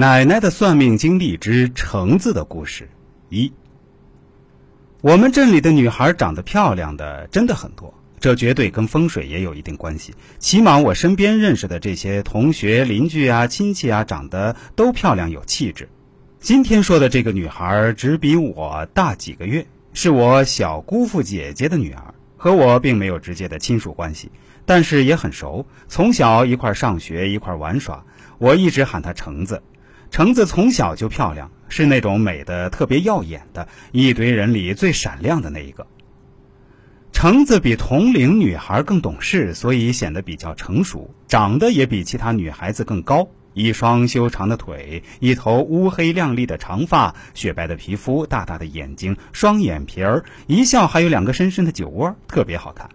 奶奶的算命经历之橙子的故事一。我们镇里的女孩长得漂亮的真的很多，这绝对跟风水也有一定关系。起码我身边认识的这些同学、邻居啊、亲戚啊，长得都漂亮有气质。今天说的这个女孩只比我大几个月，是我小姑父姐姐的女儿，和我并没有直接的亲属关系，但是也很熟，从小一块上学一块玩耍，我一直喊她橙子。橙子从小就漂亮，是那种美的特别耀眼的，一堆人里最闪亮的那一个。橙子比同龄女孩更懂事，所以显得比较成熟，长得也比其他女孩子更高。一双修长的腿，一头乌黑亮丽的长发，雪白的皮肤，大大的眼睛，双眼皮儿，一笑还有两个深深的酒窝，特别好看。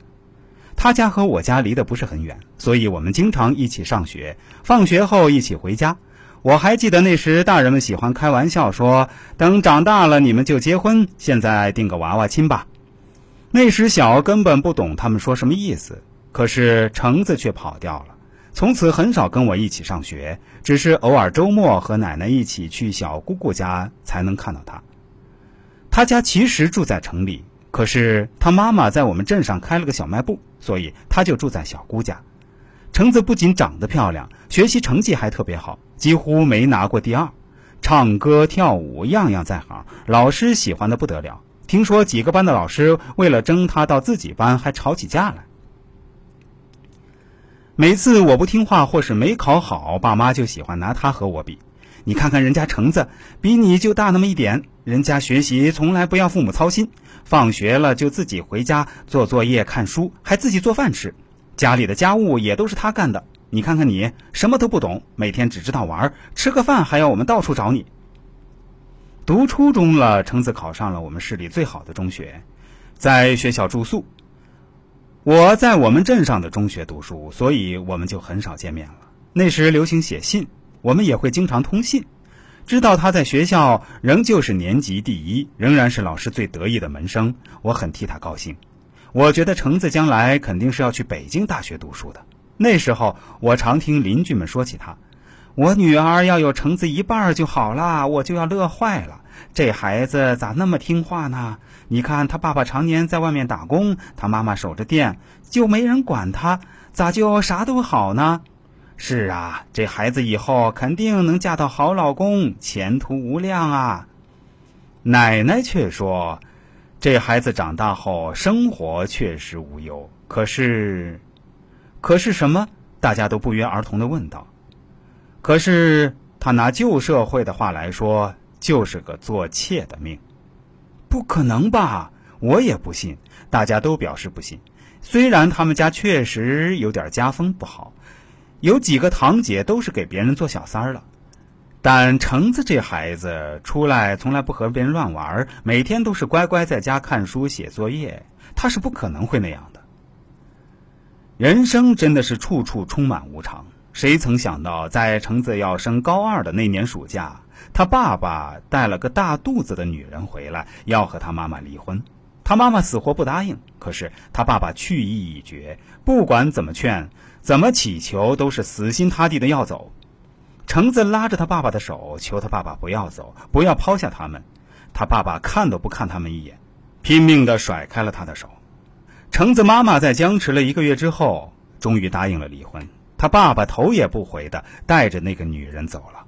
他家和我家离得不是很远，所以我们经常一起上学，放学后一起回家。我还记得那时，大人们喜欢开玩笑说：“等长大了，你们就结婚，现在定个娃娃亲吧。”那时小，根本不懂他们说什么意思。可是橙子却跑掉了，从此很少跟我一起上学，只是偶尔周末和奶奶一起去小姑姑家才能看到她。她家其实住在城里，可是她妈妈在我们镇上开了个小卖部，所以她就住在小姑家。橙子不仅长得漂亮，学习成绩还特别好。几乎没拿过第二，唱歌跳舞样样在行，老师喜欢的不得了。听说几个班的老师为了争他到自己班还吵起架来。每次我不听话或是没考好，爸妈就喜欢拿他和我比。你看看人家橙子，比你就大那么一点，人家学习从来不要父母操心，放学了就自己回家做作业、看书，还自己做饭吃，家里的家务也都是他干的。你看看你什么都不懂，每天只知道玩，吃个饭还要我们到处找你。读初中了，橙子考上了我们市里最好的中学，在学校住宿。我在我们镇上的中学读书，所以我们就很少见面了。那时流行写信，我们也会经常通信。知道他在学校仍旧是年级第一，仍然是老师最得意的门生，我很替他高兴。我觉得橙子将来肯定是要去北京大学读书的。那时候，我常听邻居们说起他，我女儿要有橙子一半就好了，我就要乐坏了。这孩子咋那么听话呢？你看他爸爸常年在外面打工，他妈妈守着店，就没人管他，咋就啥都好呢？是啊，这孩子以后肯定能嫁到好老公，前途无量啊。奶奶却说，这孩子长大后生活确实无忧，可是。可是什么？大家都不约而同的问道。可是他拿旧社会的话来说，就是个做妾的命。不可能吧？我也不信。大家都表示不信。虽然他们家确实有点家风不好，有几个堂姐都是给别人做小三儿了，但橙子这孩子出来从来不和别人乱玩，每天都是乖乖在家看书写作业，他是不可能会那样的。人生真的是处处充满无常。谁曾想到，在橙子要升高二的那年暑假，他爸爸带了个大肚子的女人回来，要和他妈妈离婚。他妈妈死活不答应，可是他爸爸去意已决，不管怎么劝、怎么乞求，都是死心塌地的要走。橙子拉着他爸爸的手，求他爸爸不要走，不要抛下他们。他爸爸看都不看他们一眼，拼命的甩开了他的手。橙子妈妈在僵持了一个月之后，终于答应了离婚。他爸爸头也不回的带着那个女人走了。